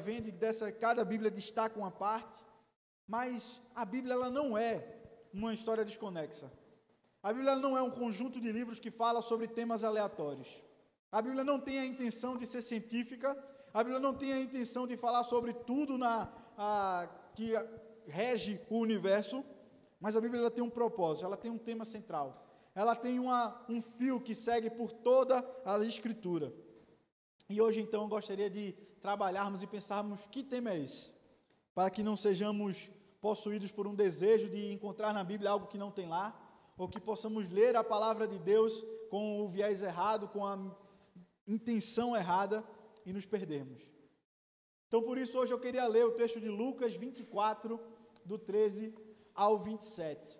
vai vendo e dessa cada Bíblia destaca uma parte, mas a Bíblia ela não é uma história desconexa. A Bíblia não é um conjunto de livros que fala sobre temas aleatórios. A Bíblia não tem a intenção de ser científica, a Bíblia não tem a intenção de falar sobre tudo na, a, que rege o universo, mas a Bíblia tem um propósito, ela tem um tema central. Ela tem uma, um fio que segue por toda a Escritura. E hoje, então, eu gostaria de trabalharmos e pensarmos que tema é esse, para que não sejamos possuídos por um desejo de encontrar na Bíblia algo que não tem lá, ou que possamos ler a palavra de Deus com o viés errado, com a intenção errada e nos perdermos. Então, por isso, hoje eu queria ler o texto de Lucas 24, do 13 ao 27.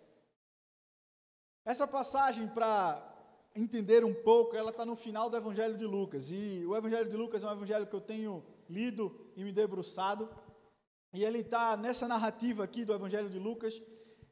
Essa passagem, para entender um pouco, ela está no final do Evangelho de Lucas. E o Evangelho de Lucas é um evangelho que eu tenho lido e me debruçado. E ele está nessa narrativa aqui do Evangelho de Lucas.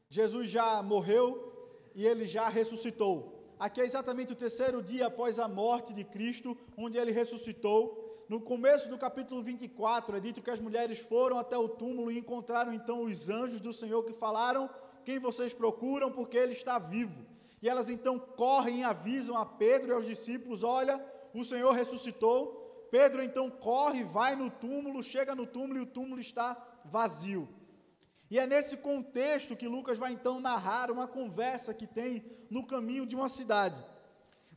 Jesus já morreu e ele já ressuscitou. Aqui é exatamente o terceiro dia após a morte de Cristo, onde ele ressuscitou. No começo do capítulo 24, é dito que as mulheres foram até o túmulo e encontraram então os anjos do Senhor que falaram: Quem vocês procuram? Porque ele está vivo. E elas então correm e avisam a Pedro e aos discípulos: Olha, o Senhor ressuscitou. Pedro então corre, vai no túmulo, chega no túmulo e o túmulo está vazio. E é nesse contexto que Lucas vai então narrar uma conversa que tem no caminho de uma cidade.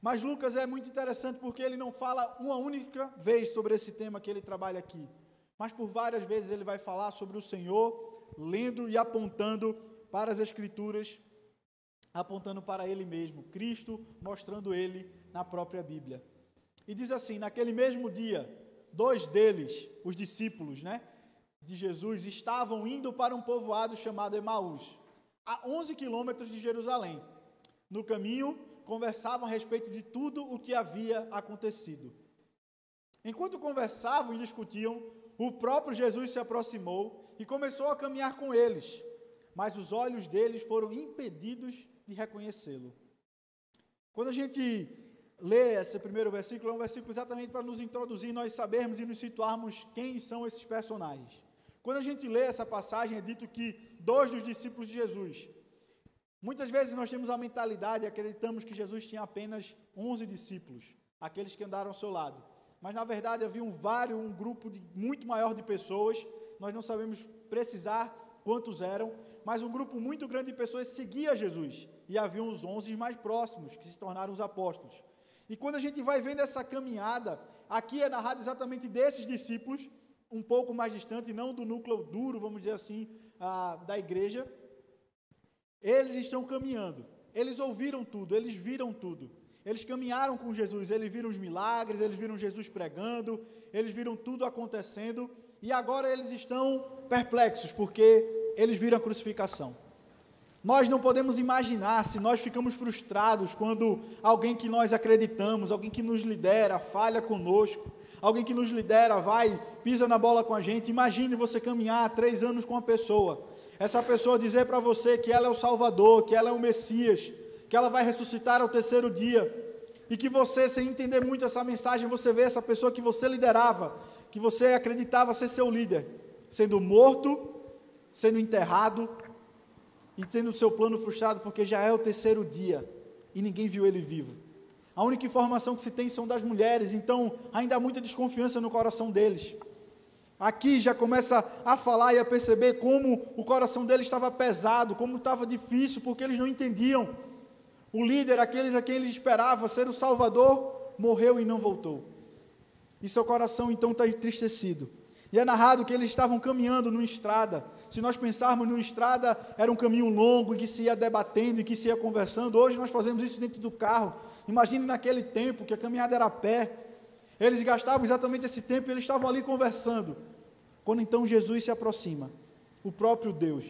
Mas Lucas é muito interessante porque ele não fala uma única vez sobre esse tema que ele trabalha aqui, mas por várias vezes ele vai falar sobre o Senhor, lendo e apontando para as Escrituras, apontando para ele mesmo, Cristo mostrando ele na própria Bíblia. E diz assim: naquele mesmo dia, dois deles, os discípulos, né? de Jesus estavam indo para um povoado chamado Emaús, a 11 quilômetros de Jerusalém. No caminho, conversavam a respeito de tudo o que havia acontecido. Enquanto conversavam e discutiam, o próprio Jesus se aproximou e começou a caminhar com eles, mas os olhos deles foram impedidos de reconhecê-lo. Quando a gente lê esse primeiro versículo, é um versículo exatamente para nos introduzir, nós sabermos e nos situarmos quem são esses personagens. Quando a gente lê essa passagem, é dito que dois dos discípulos de Jesus. Muitas vezes nós temos a mentalidade acreditamos que Jesus tinha apenas 11 discípulos, aqueles que andaram ao seu lado. Mas na verdade havia um vários, um grupo de, muito maior de pessoas, nós não sabemos precisar quantos eram, mas um grupo muito grande de pessoas seguia Jesus. E havia os 11 mais próximos, que se tornaram os apóstolos. E quando a gente vai vendo essa caminhada, aqui é narrado exatamente desses discípulos, um pouco mais distante, não do núcleo duro, vamos dizer assim, a, da igreja, eles estão caminhando. Eles ouviram tudo, eles viram tudo. Eles caminharam com Jesus, eles viram os milagres, eles viram Jesus pregando, eles viram tudo acontecendo e agora eles estão perplexos porque eles viram a crucificação. Nós não podemos imaginar se nós ficamos frustrados quando alguém que nós acreditamos, alguém que nos lidera, falha conosco, alguém que nos lidera, vai, pisa na bola com a gente. Imagine você caminhar três anos com uma pessoa, essa pessoa dizer para você que ela é o Salvador, que ela é o Messias, que ela vai ressuscitar ao terceiro dia, e que você, sem entender muito essa mensagem, você vê essa pessoa que você liderava, que você acreditava ser seu líder, sendo morto, sendo enterrado e tendo o seu plano frustrado, porque já é o terceiro dia e ninguém viu ele vivo. A única informação que se tem são das mulheres, então ainda há muita desconfiança no coração deles. Aqui já começa a falar e a perceber como o coração deles estava pesado, como estava difícil, porque eles não entendiam. O líder, aqueles a quem eles esperavam ser o Salvador, morreu e não voltou. E seu coração então está entristecido. E é narrado que eles estavam caminhando numa estrada. Se nós pensarmos numa estrada, era um caminho longo, em que se ia debatendo e que se ia conversando. Hoje nós fazemos isso dentro do carro. Imagine naquele tempo que a caminhada era a pé. Eles gastavam exatamente esse tempo e eles estavam ali conversando. Quando então Jesus se aproxima, o próprio Deus.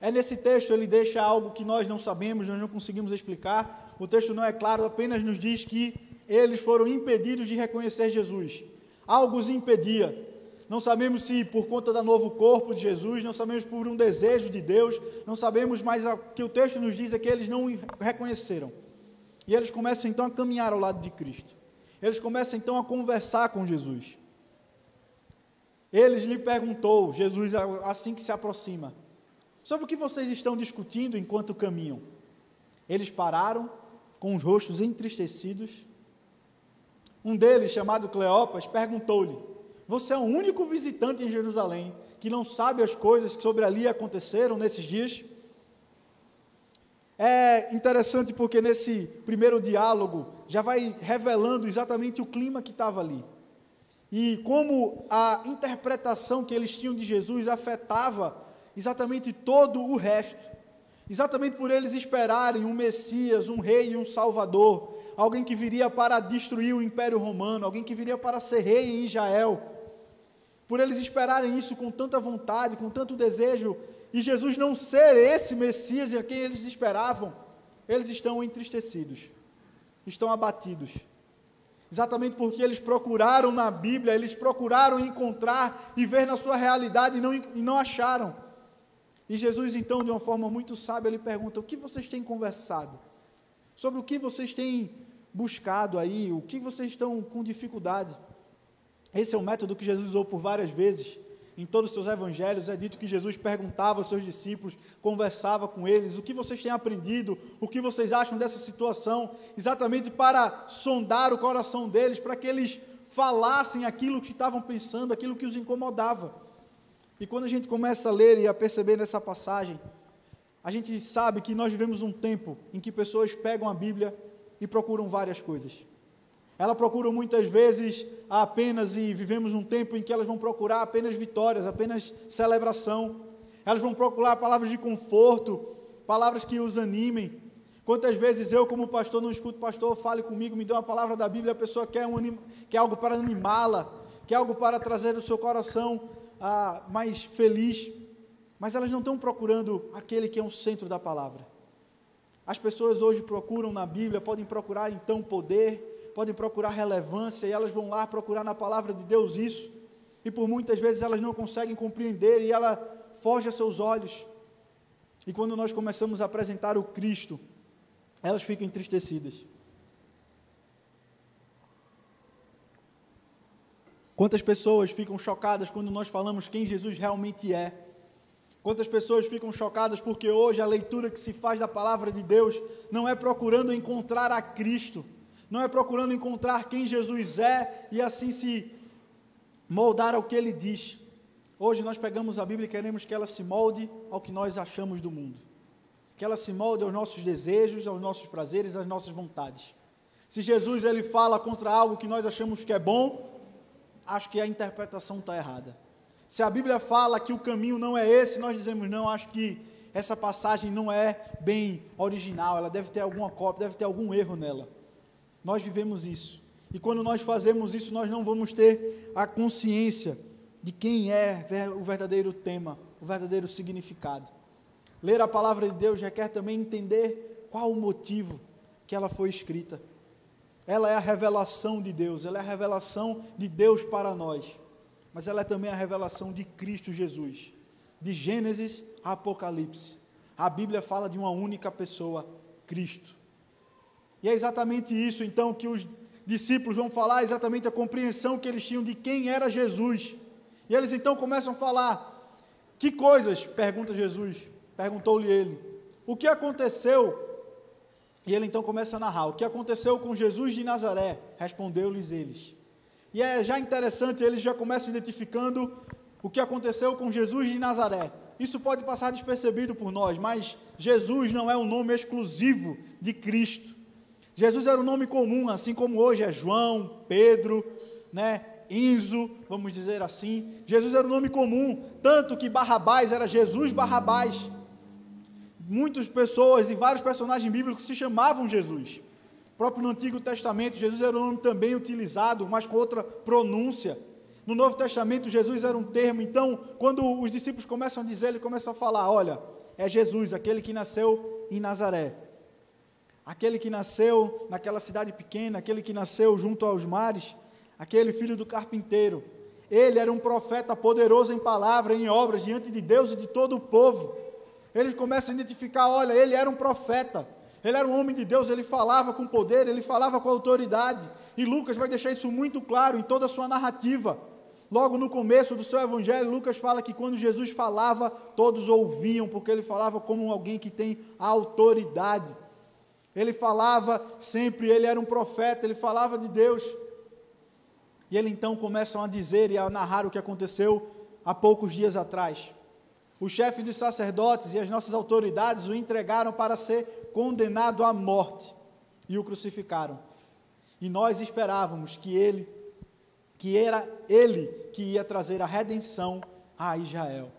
É nesse texto ele deixa algo que nós não sabemos, nós não conseguimos explicar. O texto não é claro, apenas nos diz que eles foram impedidos de reconhecer Jesus. Algo os impedia. Não sabemos se por conta do novo corpo de Jesus, não sabemos por um desejo de Deus, não sabemos, mas o que o texto nos diz é que eles não reconheceram. E eles começam então a caminhar ao lado de Cristo. Eles começam então a conversar com Jesus. eles lhe perguntou, Jesus assim que se aproxima, sobre o que vocês estão discutindo enquanto caminham. Eles pararam, com os rostos entristecidos. Um deles, chamado Cleopas, perguntou-lhe: Você é o único visitante em Jerusalém que não sabe as coisas que sobre ali aconteceram nesses dias? É interessante porque nesse primeiro diálogo já vai revelando exatamente o clima que estava ali. E como a interpretação que eles tinham de Jesus afetava exatamente todo o resto. Exatamente por eles esperarem um Messias, um rei e um salvador, alguém que viria para destruir o Império Romano, alguém que viria para ser rei em Israel. Por eles esperarem isso com tanta vontade, com tanto desejo, e Jesus não ser esse Messias a quem eles esperavam, eles estão entristecidos, estão abatidos. Exatamente porque eles procuraram na Bíblia, eles procuraram encontrar e ver na sua realidade e não, e não acharam. E Jesus, então, de uma forma muito sábia, ele pergunta: O que vocês têm conversado? Sobre o que vocês têm buscado aí? O que vocês estão com dificuldade? Esse é o método que Jesus usou por várias vezes. Em todos os seus evangelhos é dito que Jesus perguntava aos seus discípulos, conversava com eles, o que vocês têm aprendido, o que vocês acham dessa situação, exatamente para sondar o coração deles, para que eles falassem aquilo que estavam pensando, aquilo que os incomodava. E quando a gente começa a ler e a perceber nessa passagem, a gente sabe que nós vivemos um tempo em que pessoas pegam a Bíblia e procuram várias coisas. Elas procuram muitas vezes apenas, e vivemos um tempo em que elas vão procurar apenas vitórias, apenas celebração. Elas vão procurar palavras de conforto, palavras que os animem. Quantas vezes eu, como pastor, não escuto pastor, fale comigo, me dê uma palavra da Bíblia, a pessoa quer, um, quer algo para animá-la, quer algo para trazer o seu coração ah, mais feliz, mas elas não estão procurando aquele que é o centro da palavra. As pessoas hoje procuram na Bíblia, podem procurar então poder, podem procurar relevância, e elas vão lá procurar na palavra de Deus isso, e por muitas vezes elas não conseguem compreender, e ela foge a seus olhos. E quando nós começamos a apresentar o Cristo, elas ficam entristecidas. Quantas pessoas ficam chocadas quando nós falamos quem Jesus realmente é? Quantas pessoas ficam chocadas porque hoje a leitura que se faz da palavra de Deus não é procurando encontrar a Cristo, não é procurando encontrar quem Jesus é e assim se moldar ao que ele diz. Hoje nós pegamos a Bíblia e queremos que ela se molde ao que nós achamos do mundo, que ela se molde aos nossos desejos, aos nossos prazeres, às nossas vontades. Se Jesus ele fala contra algo que nós achamos que é bom, acho que a interpretação está errada. Se a Bíblia fala que o caminho não é esse, nós dizemos não, acho que essa passagem não é bem original, ela deve ter alguma cópia, deve ter algum erro nela. Nós vivemos isso. E quando nós fazemos isso, nós não vamos ter a consciência de quem é o verdadeiro tema, o verdadeiro significado. Ler a palavra de Deus requer também entender qual o motivo que ela foi escrita. Ela é a revelação de Deus, ela é a revelação de Deus para nós. Mas ela é também a revelação de Cristo Jesus. De Gênesis a Apocalipse. A Bíblia fala de uma única pessoa, Cristo. E é exatamente isso, então, que os discípulos vão falar, exatamente a compreensão que eles tinham de quem era Jesus. E eles então começam a falar: Que coisas? pergunta Jesus. Perguntou-lhe ele: O que aconteceu e ele então começa a narrar: O que aconteceu com Jesus de Nazaré? Respondeu-lhes eles. E é já interessante, eles já começam identificando o que aconteceu com Jesus de Nazaré. Isso pode passar despercebido por nós, mas Jesus não é um nome exclusivo de Cristo. Jesus era um nome comum, assim como hoje é João, Pedro, né, Enzo, vamos dizer assim. Jesus era um nome comum, tanto que Barrabás era Jesus Barrabás muitas pessoas e vários personagens bíblicos se chamavam Jesus. Próprio no Antigo Testamento, Jesus era um nome também utilizado, mas com outra pronúncia. No Novo Testamento, Jesus era um termo. Então, quando os discípulos começam a dizer, ele começa a falar: olha, é Jesus, aquele que nasceu em Nazaré. Aquele que nasceu naquela cidade pequena, aquele que nasceu junto aos mares, aquele filho do carpinteiro. Ele era um profeta poderoso em palavra, em obras, diante de Deus e de todo o povo. Eles começam a identificar: olha, ele era um profeta, ele era um homem de Deus, ele falava com poder, ele falava com autoridade. E Lucas vai deixar isso muito claro em toda a sua narrativa. Logo no começo do seu evangelho, Lucas fala que quando Jesus falava, todos ouviam, porque ele falava como alguém que tem autoridade. Ele falava sempre, ele era um profeta, ele falava de Deus. E ele então começam a dizer e a narrar o que aconteceu há poucos dias atrás. O chefe dos sacerdotes e as nossas autoridades o entregaram para ser condenado à morte e o crucificaram. E nós esperávamos que ele que era ele que ia trazer a redenção a Israel.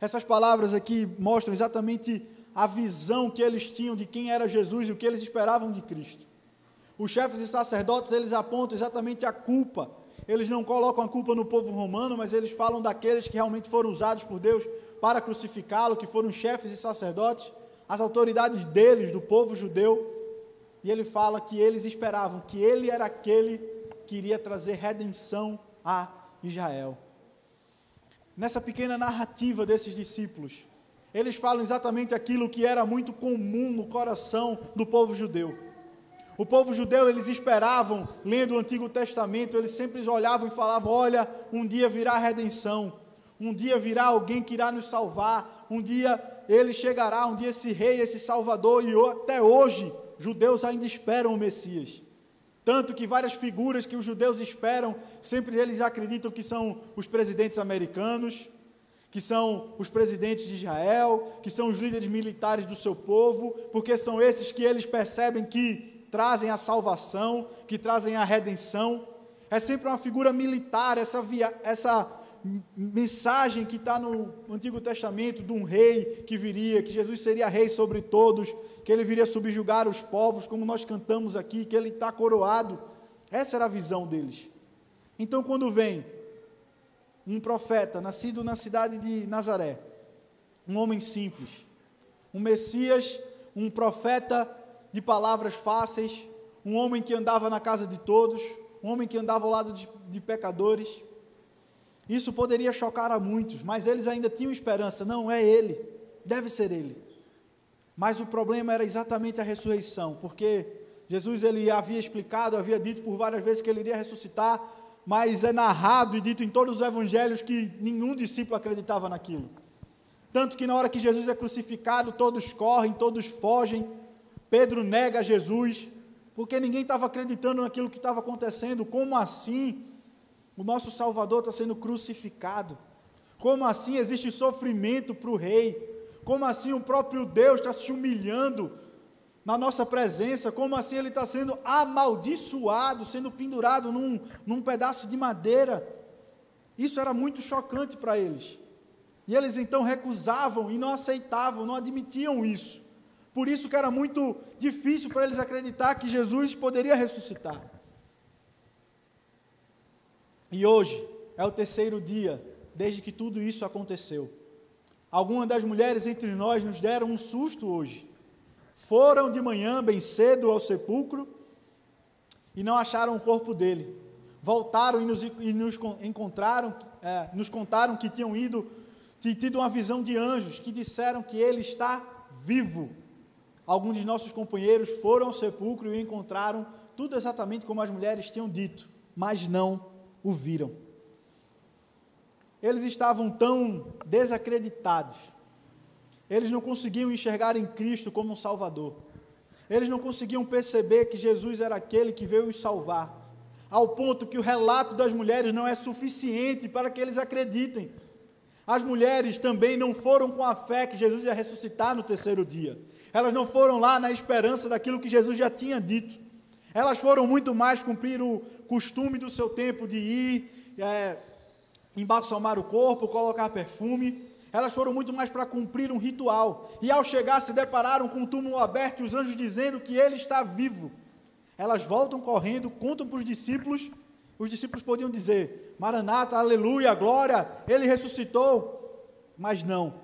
Essas palavras aqui mostram exatamente a visão que eles tinham de quem era Jesus e o que eles esperavam de Cristo. Os chefes e sacerdotes, eles apontam exatamente a culpa. Eles não colocam a culpa no povo romano, mas eles falam daqueles que realmente foram usados por Deus para crucificá-lo, que foram chefes e sacerdotes, as autoridades deles, do povo judeu. E ele fala que eles esperavam que ele era aquele queria trazer redenção a Israel. Nessa pequena narrativa desses discípulos, eles falam exatamente aquilo que era muito comum no coração do povo judeu. O povo judeu, eles esperavam, lendo o Antigo Testamento, eles sempre olhavam e falavam: Olha, um dia virá a redenção, um dia virá alguém que irá nos salvar, um dia ele chegará, um dia esse rei, esse salvador, e até hoje, judeus ainda esperam o Messias. Tanto que várias figuras que os judeus esperam, sempre eles acreditam que são os presidentes americanos, que são os presidentes de Israel, que são os líderes militares do seu povo, porque são esses que eles percebem que trazem a salvação, que trazem a redenção. É sempre uma figura militar, essa, via, essa mensagem que está no Antigo Testamento de um rei que viria, que Jesus seria rei sobre todos, que ele viria subjugar os povos, como nós cantamos aqui, que ele está coroado. Essa era a visão deles. Então, quando vem um profeta, nascido na cidade de Nazaré, um homem simples, um Messias, um profeta de palavras fáceis, um homem que andava na casa de todos, um homem que andava ao lado de, de pecadores, isso poderia chocar a muitos, mas eles ainda tinham esperança. Não é ele, deve ser ele. Mas o problema era exatamente a ressurreição, porque Jesus ele havia explicado, havia dito por várias vezes que ele iria ressuscitar, mas é narrado e dito em todos os evangelhos que nenhum discípulo acreditava naquilo. Tanto que na hora que Jesus é crucificado, todos correm, todos fogem. Pedro nega Jesus, porque ninguém estava acreditando naquilo que estava acontecendo. Como assim? O nosso Salvador está sendo crucificado. Como assim existe sofrimento para o rei? Como assim o próprio Deus está se humilhando na nossa presença? Como assim ele está sendo amaldiçoado, sendo pendurado num, num pedaço de madeira? Isso era muito chocante para eles. E eles então recusavam e não aceitavam, não admitiam isso. Por isso que era muito difícil para eles acreditar que Jesus poderia ressuscitar. E hoje é o terceiro dia desde que tudo isso aconteceu. Algumas das mulheres entre nós nos deram um susto hoje. Foram de manhã, bem cedo, ao sepulcro e não acharam o corpo dele. Voltaram e nos, e nos encontraram, é, nos contaram que tinham ido, tido uma visão de anjos que disseram que ele está vivo. Alguns de nossos companheiros foram ao sepulcro e encontraram tudo exatamente como as mulheres tinham dito, mas não o viram. Eles estavam tão desacreditados. Eles não conseguiam enxergar em Cristo como um Salvador. Eles não conseguiam perceber que Jesus era aquele que veio os salvar. Ao ponto que o relato das mulheres não é suficiente para que eles acreditem. As mulheres também não foram com a fé que Jesus ia ressuscitar no terceiro dia. Elas não foram lá na esperança daquilo que Jesus já tinha dito. Elas foram muito mais cumprir o costume do seu tempo de ir, é, embalsamar o corpo, colocar perfume. Elas foram muito mais para cumprir um ritual. E ao chegar, se depararam com o túmulo aberto e os anjos dizendo que ele está vivo. Elas voltam correndo, contam para os discípulos. Os discípulos podiam dizer: Maranata, aleluia, glória, ele ressuscitou. Mas não,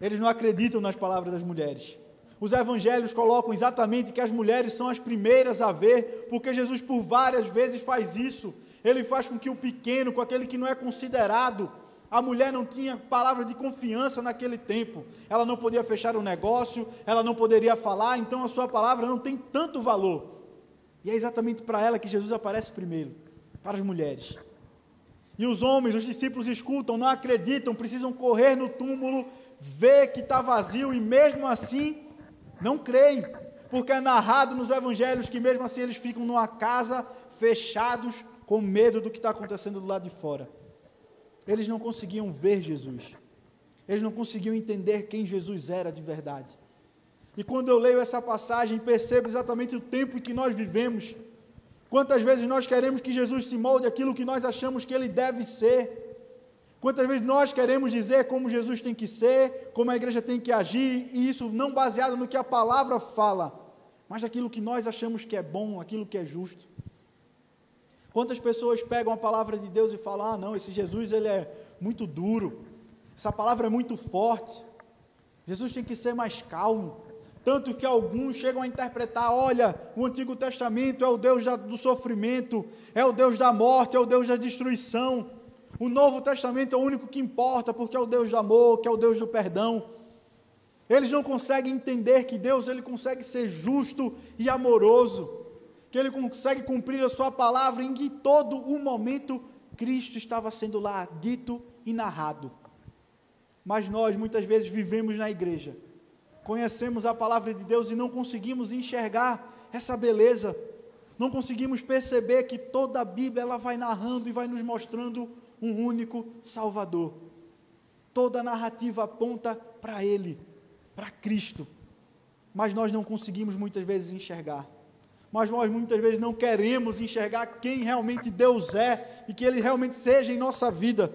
eles não acreditam nas palavras das mulheres. Os evangelhos colocam exatamente que as mulheres são as primeiras a ver, porque Jesus por várias vezes faz isso. Ele faz com que o pequeno, com aquele que não é considerado, a mulher não tinha palavra de confiança naquele tempo. Ela não podia fechar um negócio, ela não poderia falar, então a sua palavra não tem tanto valor. E é exatamente para ela que Jesus aparece primeiro, para as mulheres. E os homens, os discípulos escutam, não acreditam, precisam correr no túmulo, ver que está vazio e mesmo assim não creem, porque é narrado nos evangelhos que mesmo assim eles ficam numa casa fechados com medo do que está acontecendo do lado de fora. Eles não conseguiam ver Jesus. Eles não conseguiam entender quem Jesus era de verdade. E quando eu leio essa passagem, percebo exatamente o tempo em que nós vivemos. Quantas vezes nós queremos que Jesus se molde aquilo que nós achamos que ele deve ser. Quantas vezes nós queremos dizer como Jesus tem que ser, como a igreja tem que agir, e isso não baseado no que a palavra fala, mas aquilo que nós achamos que é bom, aquilo que é justo. Quantas pessoas pegam a palavra de Deus e falam: "Ah, não, esse Jesus ele é muito duro. Essa palavra é muito forte. Jesus tem que ser mais calmo." Tanto que alguns chegam a interpretar: olha, o Antigo Testamento é o Deus da, do sofrimento, é o Deus da morte, é o Deus da destruição. O Novo Testamento é o único que importa, porque é o Deus do amor, que é o Deus do perdão. Eles não conseguem entender que Deus ele consegue ser justo e amoroso, que ele consegue cumprir a sua palavra em que todo o momento Cristo estava sendo lá dito e narrado. Mas nós muitas vezes vivemos na igreja, conhecemos a palavra de Deus e não conseguimos enxergar essa beleza, não conseguimos perceber que toda a Bíblia ela vai narrando e vai nos mostrando um único Salvador. Toda a narrativa aponta para Ele, para Cristo. Mas nós não conseguimos muitas vezes enxergar. Mas nós muitas vezes não queremos enxergar quem realmente Deus é e que Ele realmente seja em nossa vida.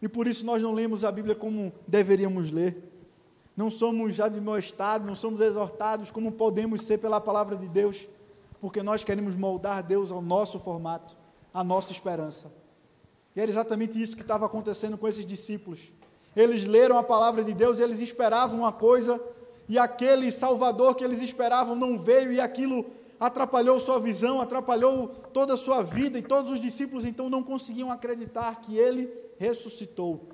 E por isso nós não lemos a Bíblia como deveríamos ler. Não somos admoestados, não somos exortados como podemos ser pela palavra de Deus, porque nós queremos moldar Deus ao nosso formato, à nossa esperança. E era exatamente isso que estava acontecendo com esses discípulos. Eles leram a palavra de Deus e eles esperavam uma coisa, e aquele Salvador que eles esperavam não veio, e aquilo atrapalhou sua visão, atrapalhou toda a sua vida, e todos os discípulos então não conseguiam acreditar que ele ressuscitou.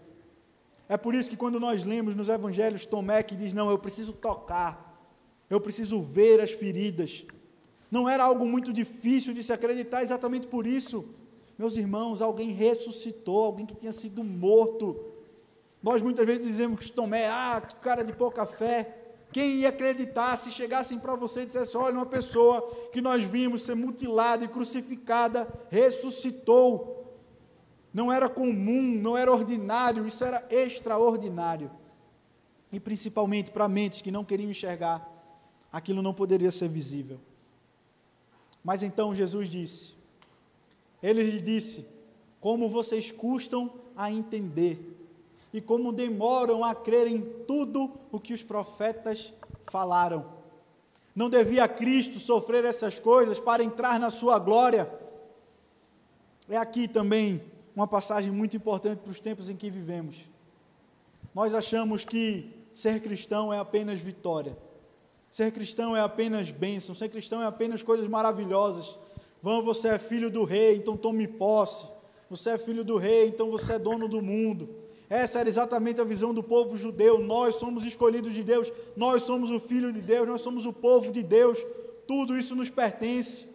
É por isso que quando nós lemos nos evangelhos Tomé que diz: Não, eu preciso tocar, eu preciso ver as feridas. Não era algo muito difícil de se acreditar, exatamente por isso. Meus irmãos, alguém ressuscitou, alguém que tinha sido morto. Nós muitas vezes dizemos que Tomé, ah, cara de pouca fé. Quem ia acreditar se chegassem para você e dissessem: olha, uma pessoa que nós vimos ser mutilada e crucificada ressuscitou. Não era comum, não era ordinário, isso era extraordinário. E principalmente para mentes que não queriam enxergar, aquilo não poderia ser visível. Mas então Jesus disse: ele lhe disse: Como vocês custam a entender e como demoram a crer em tudo o que os profetas falaram. Não devia Cristo sofrer essas coisas para entrar na sua glória? É aqui também uma passagem muito importante para os tempos em que vivemos. Nós achamos que ser cristão é apenas vitória. Ser cristão é apenas bênção, ser cristão é apenas coisas maravilhosas. Vão, você é filho do rei, então tome posse. Você é filho do rei, então você é dono do mundo. Essa era exatamente a visão do povo judeu. Nós somos escolhidos de Deus, nós somos o filho de Deus, nós somos o povo de Deus. Tudo isso nos pertence.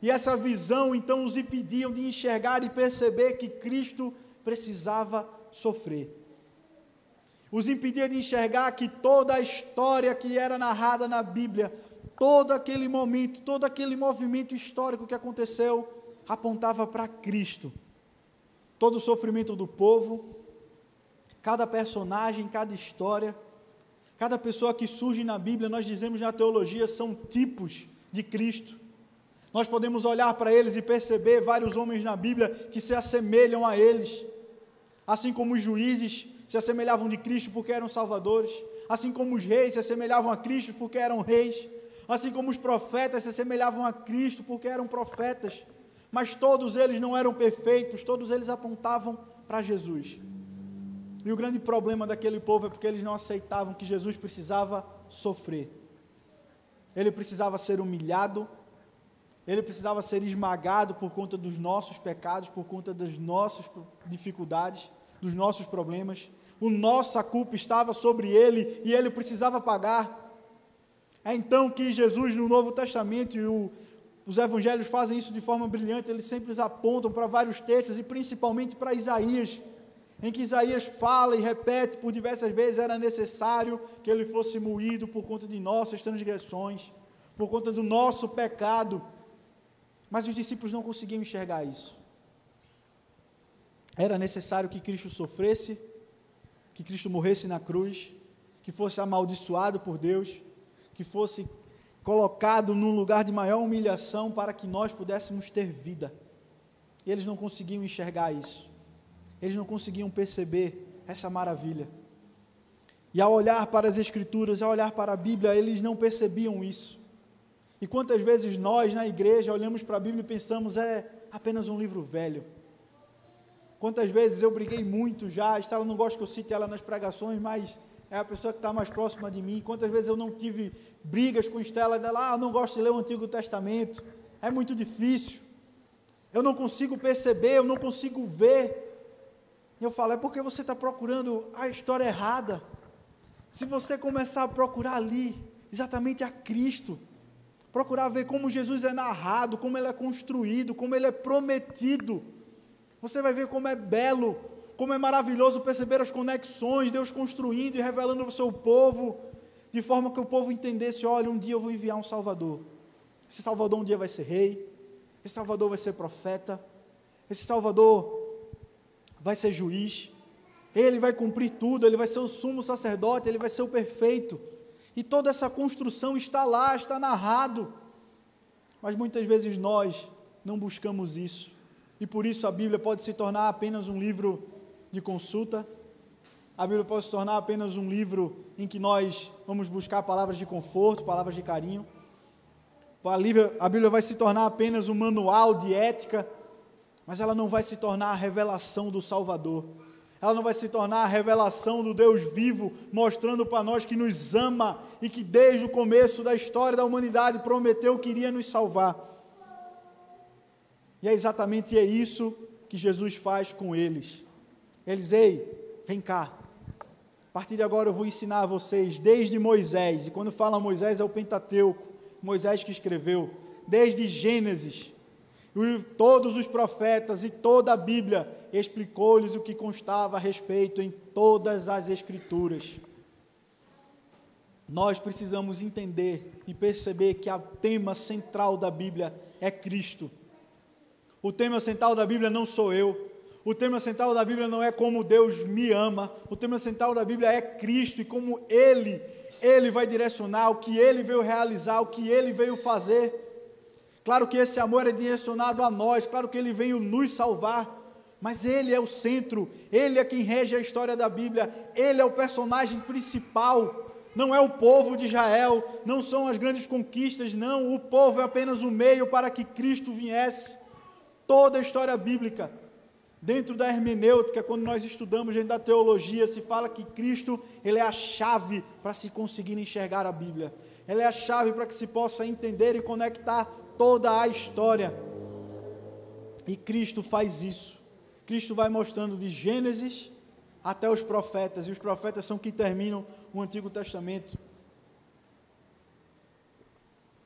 E essa visão então os impediam de enxergar e perceber que Cristo precisava sofrer. Os impedia de enxergar que toda a história que era narrada na Bíblia todo aquele momento, todo aquele movimento histórico que aconteceu, apontava para Cristo. Todo o sofrimento do povo, cada personagem, cada história, cada pessoa que surge na Bíblia, nós dizemos na teologia, são tipos de Cristo. Nós podemos olhar para eles e perceber vários homens na Bíblia que se assemelham a eles, assim como os juízes se assemelhavam de Cristo porque eram salvadores, assim como os reis se assemelhavam a Cristo porque eram reis, Assim como os profetas se assemelhavam a Cristo porque eram profetas, mas todos eles não eram perfeitos, todos eles apontavam para Jesus. E o grande problema daquele povo é porque eles não aceitavam que Jesus precisava sofrer. Ele precisava ser humilhado, ele precisava ser esmagado por conta dos nossos pecados, por conta das nossas dificuldades, dos nossos problemas. O nossa culpa estava sobre ele e ele precisava pagar. É então que Jesus, no Novo Testamento, e o, Os evangelhos fazem isso de forma brilhante, eles sempre apontam para vários textos e principalmente para Isaías, em que Isaías fala e repete por diversas vezes era necessário que ele fosse moído por conta de nossas transgressões, por conta do nosso pecado. Mas os discípulos não conseguiam enxergar isso. Era necessário que Cristo sofresse, que Cristo morresse na cruz, que fosse amaldiçoado por Deus, que fosse colocado num lugar de maior humilhação para que nós pudéssemos ter vida. E eles não conseguiam enxergar isso. Eles não conseguiam perceber essa maravilha. E ao olhar para as Escrituras, ao olhar para a Bíblia, eles não percebiam isso. E quantas vezes nós, na igreja, olhamos para a Bíblia e pensamos, é apenas um livro velho. Quantas vezes eu briguei muito já, Estela não gosta que eu cite ela nas pregações, mas é a pessoa que está mais próxima de mim. Quantas vezes eu não tive brigas com Estela dela, ah, não gosto de ler o Antigo Testamento, é muito difícil, eu não consigo perceber, eu não consigo ver. E eu falo, é porque você está procurando a história errada. Se você começar a procurar ali, exatamente a Cristo, procurar ver como Jesus é narrado, como ele é construído, como ele é prometido, você vai ver como é belo como é maravilhoso perceber as conexões, Deus construindo e revelando para o seu povo, de forma que o povo entendesse: olha, um dia eu vou enviar um Salvador. Esse Salvador um dia vai ser rei, esse Salvador vai ser profeta, esse Salvador vai ser juiz, ele vai cumprir tudo, ele vai ser o sumo sacerdote, ele vai ser o perfeito. E toda essa construção está lá, está narrado. Mas muitas vezes nós não buscamos isso. E por isso a Bíblia pode se tornar apenas um livro de consulta. A Bíblia pode se tornar apenas um livro em que nós vamos buscar palavras de conforto, palavras de carinho. A Bíblia vai se tornar apenas um manual de ética, mas ela não vai se tornar a revelação do Salvador. Ela não vai se tornar a revelação do Deus vivo, mostrando para nós que nos ama e que desde o começo da história da humanidade prometeu que iria nos salvar. E é exatamente é isso que Jesus faz com eles. Eles, ei, vem cá. A partir de agora eu vou ensinar a vocês, desde Moisés, e quando fala Moisés é o Pentateuco, Moisés que escreveu, desde Gênesis, e todos os profetas e toda a Bíblia explicou-lhes o que constava a respeito em todas as Escrituras. Nós precisamos entender e perceber que o tema central da Bíblia é Cristo. O tema central da Bíblia não sou eu, o tema central da Bíblia não é como Deus me ama, o tema central da Bíblia é Cristo e como Ele, Ele vai direcionar, o que Ele veio realizar, o que Ele veio fazer. Claro que esse amor é direcionado a nós, claro que Ele veio nos salvar, mas Ele é o centro, Ele é quem rege a história da Bíblia, Ele é o personagem principal, não é o povo de Israel, não são as grandes conquistas, não, o povo é apenas o meio para que Cristo viesse. Toda a história bíblica Dentro da hermenêutica, quando nós estudamos dentro da teologia, se fala que Cristo ele é a chave para se conseguir enxergar a Bíblia. Ele é a chave para que se possa entender e conectar toda a história. E Cristo faz isso. Cristo vai mostrando de Gênesis até os profetas, e os profetas são que terminam o Antigo Testamento.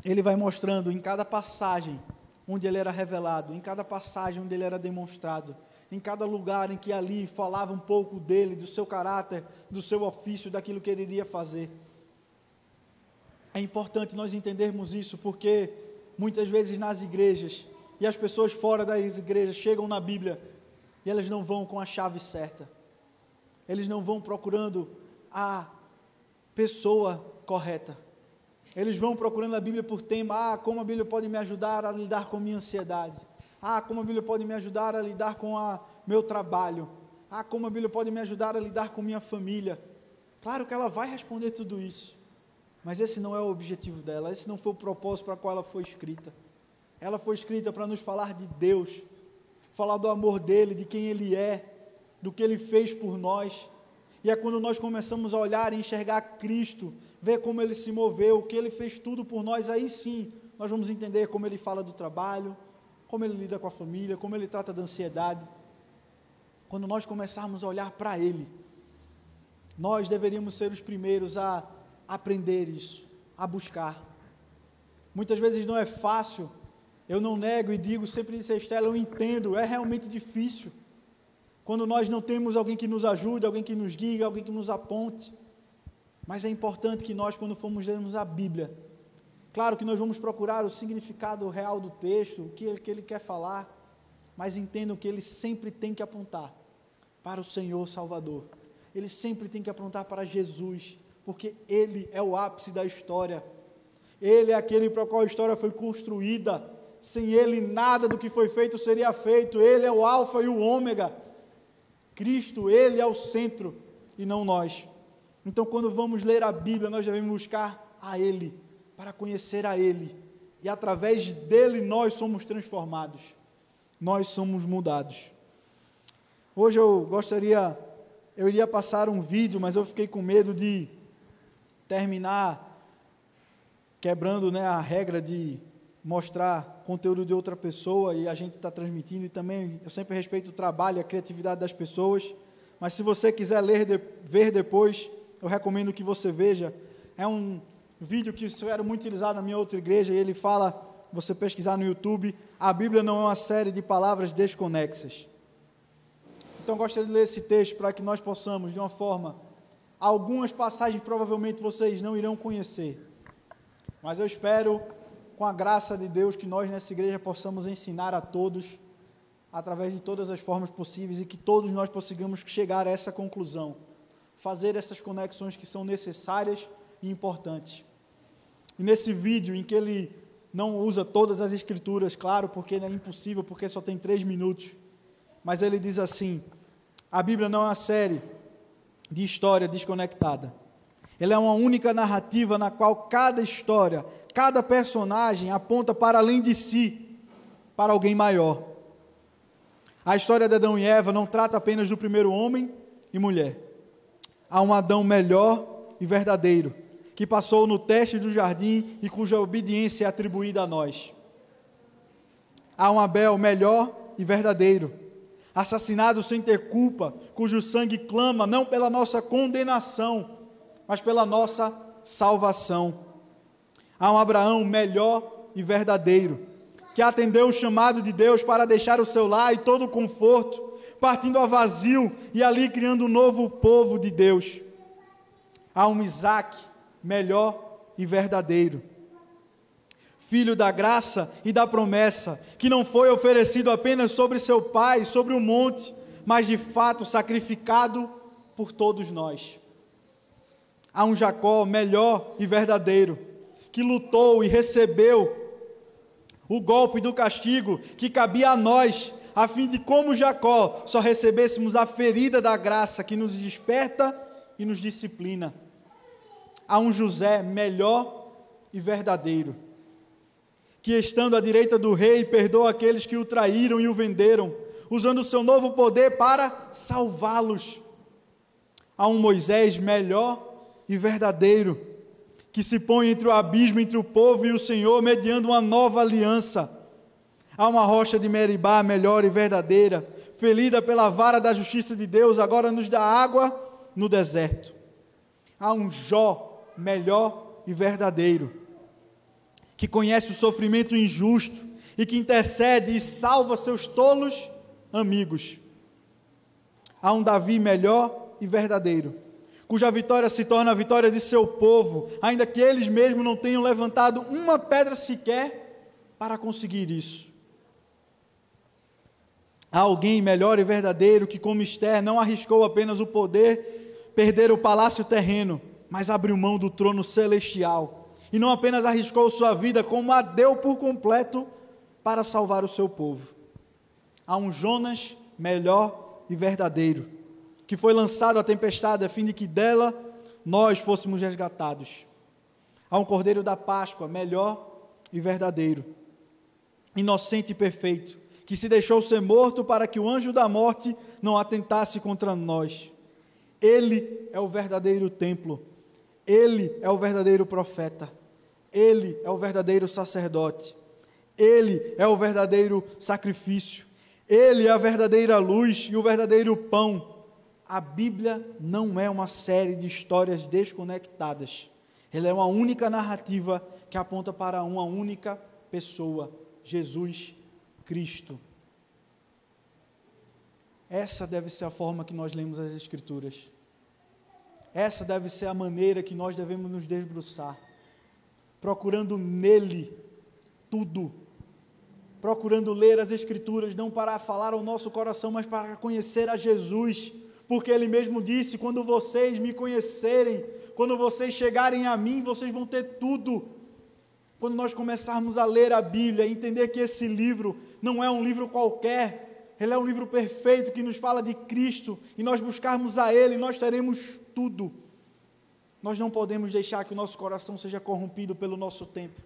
Ele vai mostrando em cada passagem onde ele era revelado, em cada passagem onde ele era demonstrado em cada lugar em que ali falava um pouco dele, do seu caráter, do seu ofício, daquilo que ele iria fazer. É importante nós entendermos isso, porque muitas vezes nas igrejas, e as pessoas fora das igrejas chegam na Bíblia, e elas não vão com a chave certa, eles não vão procurando a pessoa correta. Eles vão procurando a Bíblia por tema, ah, como a Bíblia pode me ajudar a lidar com minha ansiedade. Ah, como a Bíblia pode me ajudar a lidar com o meu trabalho? Ah, como a Bíblia pode me ajudar a lidar com minha família? Claro que ela vai responder tudo isso, mas esse não é o objetivo dela, esse não foi o propósito para qual ela foi escrita. Ela foi escrita para nos falar de Deus, falar do amor dele, de quem ele é, do que ele fez por nós. E é quando nós começamos a olhar e enxergar Cristo, ver como ele se moveu, o que ele fez tudo por nós, aí sim nós vamos entender como ele fala do trabalho, como ele lida com a família, como ele trata da ansiedade. Quando nós começarmos a olhar para ele, nós deveríamos ser os primeiros a aprender isso, a buscar. Muitas vezes não é fácil Eu não nego e digo, sempre disse a Estela, eu entendo, é realmente difícil. Quando nós não temos alguém que nos ajude, alguém que nos guie, alguém que nos aponte. Mas é importante que nós, quando formos lermos a Bíblia, claro que nós vamos procurar o significado real do texto, o que ele, que ele quer falar, mas entendam que ele sempre tem que apontar para o Senhor Salvador. Ele sempre tem que apontar para Jesus, porque ele é o ápice da história. Ele é aquele para qual a história foi construída. Sem ele, nada do que foi feito seria feito. Ele é o Alfa e o Ômega. Cristo, ele é o centro e não nós. Então, quando vamos ler a Bíblia, nós devemos buscar a Ele, para conhecer a Ele. E através dele nós somos transformados, nós somos mudados. Hoje eu gostaria, eu iria passar um vídeo, mas eu fiquei com medo de terminar quebrando né, a regra de mostrar conteúdo de outra pessoa e a gente está transmitindo. E também eu sempre respeito o trabalho e a criatividade das pessoas. Mas se você quiser ler, ver depois, eu recomendo que você veja. É um vídeo que isso era muito utilizado na minha outra igreja e ele fala, você pesquisar no YouTube, a Bíblia não é uma série de palavras desconexas. Então gostaria de ler esse texto para que nós possamos, de uma forma, algumas passagens provavelmente vocês não irão conhecer, mas eu espero, com a graça de Deus, que nós nessa igreja possamos ensinar a todos, através de todas as formas possíveis, e que todos nós possamos chegar a essa conclusão fazer essas conexões que são necessárias e importantes. E nesse vídeo, em que ele não usa todas as escrituras, claro, porque é impossível, porque só tem três minutos, mas ele diz assim: a Bíblia não é uma série de história desconectada. Ela é uma única narrativa na qual cada história, cada personagem aponta para além de si, para alguém maior. A história de Adão e Eva não trata apenas do primeiro homem e mulher a um Adão melhor e verdadeiro, que passou no teste do jardim e cuja obediência é atribuída a nós. Há um Abel melhor e verdadeiro, assassinado sem ter culpa, cujo sangue clama não pela nossa condenação, mas pela nossa salvação. Há um Abraão melhor e verdadeiro, que atendeu o chamado de Deus para deixar o seu lar e todo o conforto partindo a vazio e ali criando um novo povo de Deus. Há um Isaac melhor e verdadeiro, filho da graça e da promessa, que não foi oferecido apenas sobre seu pai, sobre o monte, mas de fato sacrificado por todos nós. Há um Jacó melhor e verdadeiro, que lutou e recebeu o golpe do castigo que cabia a nós a fim de, como Jacó, só recebêssemos a ferida da graça que nos desperta e nos disciplina. Há um José melhor e verdadeiro, que estando à direita do rei, perdoa aqueles que o traíram e o venderam, usando o seu novo poder para salvá-los. Há um Moisés melhor e verdadeiro, que se põe entre o abismo entre o povo e o Senhor, mediando uma nova aliança Há uma rocha de Meribá melhor e verdadeira, felida pela vara da justiça de Deus, agora nos dá água no deserto. Há um Jó melhor e verdadeiro, que conhece o sofrimento injusto e que intercede e salva seus tolos amigos. Há um Davi melhor e verdadeiro, cuja vitória se torna a vitória de seu povo, ainda que eles mesmos não tenham levantado uma pedra sequer para conseguir isso. Há alguém melhor e verdadeiro que, como Esther, não arriscou apenas o poder, perder o palácio terreno, mas abriu mão do trono celestial. E não apenas arriscou sua vida, como a deu por completo para salvar o seu povo. Há um Jonas melhor e verdadeiro, que foi lançado à tempestade a fim de que dela nós fôssemos resgatados. Há um Cordeiro da Páscoa melhor e verdadeiro, inocente e perfeito, que se deixou ser morto para que o anjo da morte não atentasse contra nós. Ele é o verdadeiro templo, ele é o verdadeiro profeta, ele é o verdadeiro sacerdote, ele é o verdadeiro sacrifício, ele é a verdadeira luz e o verdadeiro pão. A Bíblia não é uma série de histórias desconectadas. Ela é uma única narrativa que aponta para uma única pessoa, Jesus Cristo. Essa deve ser a forma que nós lemos as Escrituras. Essa deve ser a maneira que nós devemos nos debruçar, procurando nele tudo, procurando ler as Escrituras, não para falar ao nosso coração, mas para conhecer a Jesus, porque Ele mesmo disse: quando vocês me conhecerem, quando vocês chegarem a mim, vocês vão ter tudo. Quando nós começarmos a ler a Bíblia, entender que esse livro não é um livro qualquer, ele é um livro perfeito que nos fala de Cristo, e nós buscarmos a Ele, nós teremos tudo. Nós não podemos deixar que o nosso coração seja corrompido pelo nosso tempo.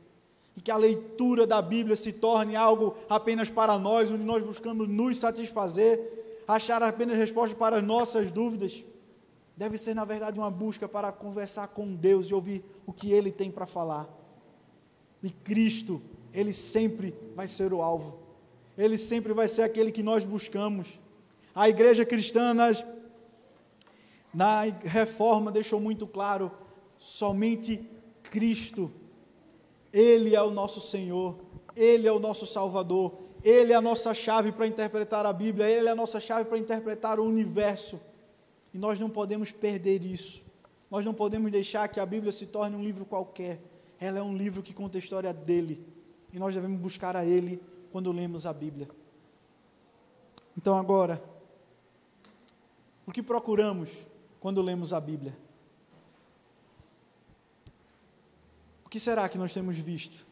E que a leitura da Bíblia se torne algo apenas para nós, onde nós buscamos nos satisfazer, achar apenas respostas para as nossas dúvidas. Deve ser, na verdade, uma busca para conversar com Deus e ouvir o que Ele tem para falar. E Cristo, Ele sempre vai ser o alvo. Ele sempre vai ser aquele que nós buscamos. A igreja cristã, nas na reforma deixou muito claro: somente Cristo, Ele é o nosso Senhor, Ele é o nosso Salvador, Ele é a nossa chave para interpretar a Bíblia, Ele é a nossa chave para interpretar o universo. E nós não podemos perder isso. Nós não podemos deixar que a Bíblia se torne um livro qualquer. Ela é um livro que conta a história dele. E nós devemos buscar a Ele quando lemos a Bíblia. Então, agora, o que procuramos quando lemos a Bíblia? O que será que nós temos visto?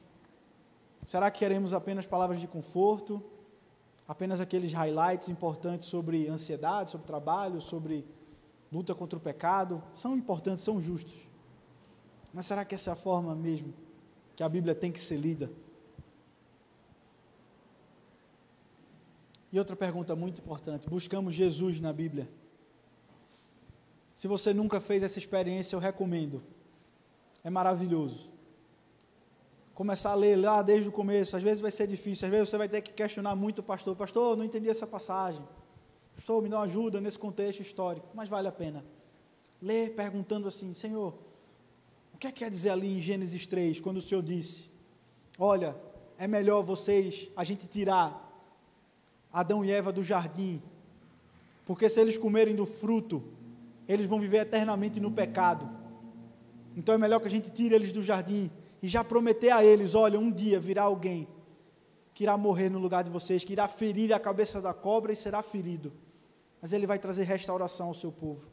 Será que queremos apenas palavras de conforto? Apenas aqueles highlights importantes sobre ansiedade, sobre trabalho, sobre luta contra o pecado? São importantes, são justos. Mas será que essa é a forma mesmo que a Bíblia tem que ser lida? E outra pergunta muito importante: buscamos Jesus na Bíblia? Se você nunca fez essa experiência, eu recomendo. É maravilhoso. Começar a ler lá desde o começo, às vezes vai ser difícil, às vezes você vai ter que questionar muito o pastor. Pastor, não entendi essa passagem. Pastor, me dá uma ajuda nesse contexto histórico, mas vale a pena. Ler perguntando assim: Senhor, o que é que quer dizer ali em Gênesis 3, quando o Senhor disse: Olha, é melhor vocês, a gente tirar Adão e Eva do jardim, porque se eles comerem do fruto, eles vão viver eternamente no pecado. Então é melhor que a gente tire eles do jardim e já prometer a eles: olha, um dia virá alguém que irá morrer no lugar de vocês, que irá ferir a cabeça da cobra e será ferido, mas ele vai trazer restauração ao seu povo.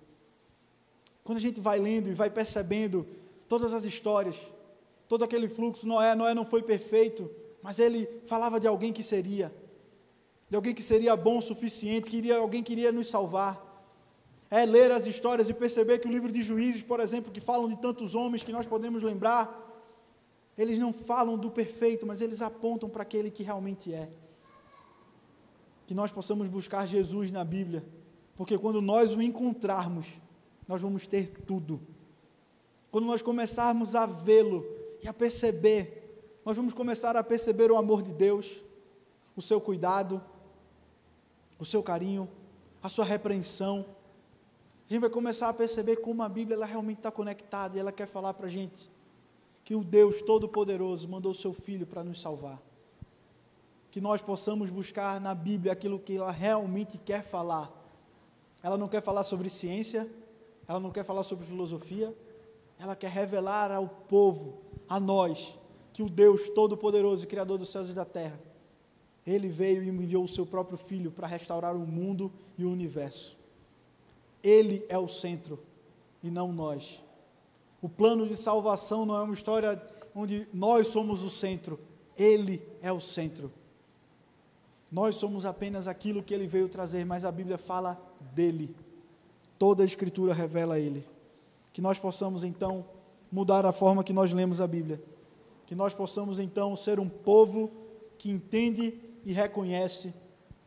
Quando a gente vai lendo e vai percebendo todas as histórias, todo aquele fluxo, Noé, Noé não foi perfeito, mas ele falava de alguém que seria, de alguém que seria bom o suficiente, que iria, alguém que iria nos salvar é ler as histórias e perceber que o livro de Juízes, por exemplo, que falam de tantos homens que nós podemos lembrar, eles não falam do perfeito, mas eles apontam para aquele que realmente é. Que nós possamos buscar Jesus na Bíblia, porque quando nós o encontrarmos, nós vamos ter tudo. Quando nós começarmos a vê-lo e a perceber, nós vamos começar a perceber o amor de Deus, o seu cuidado, o seu carinho, a sua repreensão a gente vai começar a perceber como a Bíblia ela realmente está conectada e ela quer falar para a gente que o Deus Todo-Poderoso mandou o seu Filho para nos salvar. Que nós possamos buscar na Bíblia aquilo que ela realmente quer falar. Ela não quer falar sobre ciência, ela não quer falar sobre filosofia, ela quer revelar ao povo, a nós, que o Deus Todo-Poderoso, Criador dos céus e da terra, ele veio e enviou o seu próprio Filho para restaurar o mundo e o universo. Ele é o centro e não nós. O plano de salvação não é uma história onde nós somos o centro, Ele é o centro. Nós somos apenas aquilo que Ele veio trazer, mas a Bíblia fala dele. Toda a Escritura revela Ele. Que nós possamos então mudar a forma que nós lemos a Bíblia. Que nós possamos então ser um povo que entende e reconhece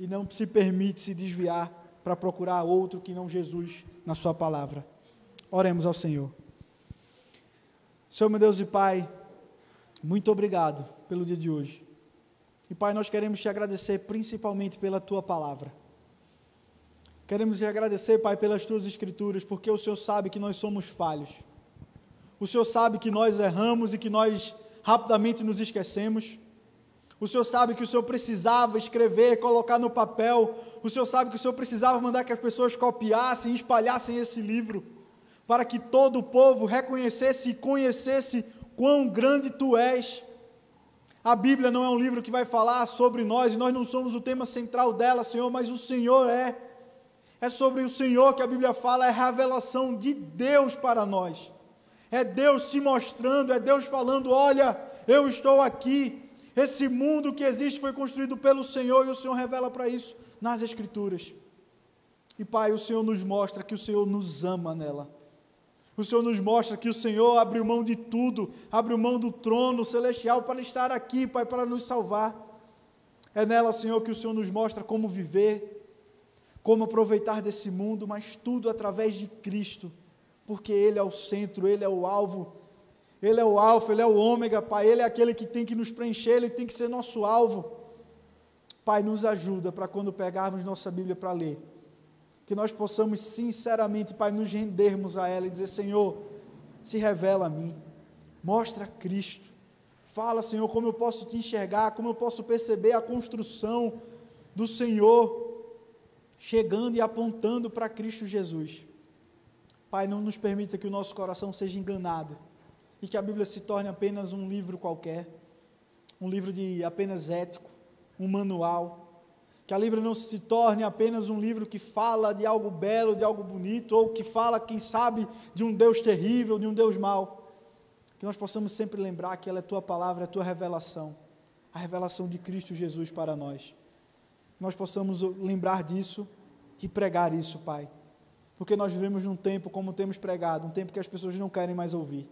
e não se permite se desviar para procurar outro que não Jesus na Sua palavra. Oremos ao Senhor. Senhor, meu Deus e Pai, muito obrigado pelo dia de hoje. E Pai, nós queremos te agradecer principalmente pela Tua palavra. Queremos te agradecer, Pai, pelas Tuas Escrituras, porque o Senhor sabe que nós somos falhos. O Senhor sabe que nós erramos e que nós rapidamente nos esquecemos. O Senhor sabe que o Senhor precisava escrever, colocar no papel. O Senhor sabe que o Senhor precisava mandar que as pessoas copiassem e espalhassem esse livro, para que todo o povo reconhecesse e conhecesse quão grande tu és. A Bíblia não é um livro que vai falar sobre nós, e nós não somos o tema central dela, Senhor, mas o Senhor é. É sobre o Senhor que a Bíblia fala, é revelação de Deus para nós. É Deus se mostrando, é Deus falando: olha, eu estou aqui. Esse mundo que existe foi construído pelo Senhor e o Senhor revela para isso nas Escrituras. E Pai, o Senhor nos mostra que o Senhor nos ama nela. O Senhor nos mostra que o Senhor abriu mão de tudo, abriu mão do trono celestial para estar aqui, Pai, para nos salvar. É nela, Senhor, que o Senhor nos mostra como viver, como aproveitar desse mundo, mas tudo através de Cristo, porque Ele é o centro, Ele é o alvo, Ele é o alfa, Ele é o ômega, Pai, Ele é aquele que tem que nos preencher, Ele tem que ser nosso alvo. Pai, nos ajuda para quando pegarmos nossa Bíblia para ler que nós possamos sinceramente, Pai, nos rendermos a ela e dizer: Senhor, se revela a mim, mostra Cristo. Fala, Senhor, como eu posso te enxergar, como eu posso perceber a construção do Senhor chegando e apontando para Cristo Jesus. Pai, não nos permita que o nosso coração seja enganado e que a Bíblia se torne apenas um livro qualquer, um livro de apenas ético, um manual que a Bíblia não se torne apenas um livro que fala de algo belo, de algo bonito, ou que fala, quem sabe, de um Deus terrível, de um Deus mau. Que nós possamos sempre lembrar que ela é tua palavra, é tua revelação, a revelação de Cristo Jesus para nós. Nós possamos lembrar disso e pregar isso, Pai. Porque nós vivemos num tempo, como temos pregado, um tempo que as pessoas não querem mais ouvir.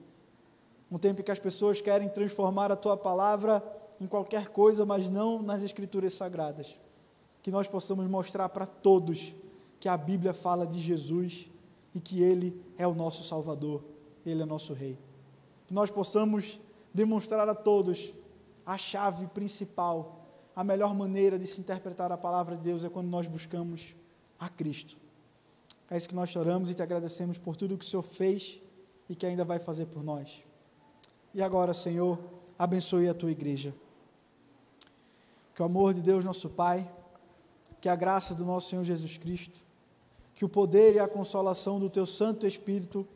Um tempo que as pessoas querem transformar a tua palavra em qualquer coisa, mas não nas escrituras sagradas que nós possamos mostrar para todos que a Bíblia fala de Jesus e que Ele é o nosso Salvador, Ele é nosso Rei. Que nós possamos demonstrar a todos a chave principal, a melhor maneira de se interpretar a palavra de Deus é quando nós buscamos a Cristo. É isso que nós choramos e te agradecemos por tudo que o Senhor fez e que ainda vai fazer por nós. E agora, Senhor, abençoe a tua igreja. Que o amor de Deus, nosso Pai, que a graça do nosso Senhor Jesus Cristo, que o poder e a consolação do teu Santo Espírito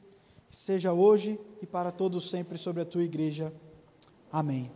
seja hoje e para todos sempre sobre a tua igreja. Amém.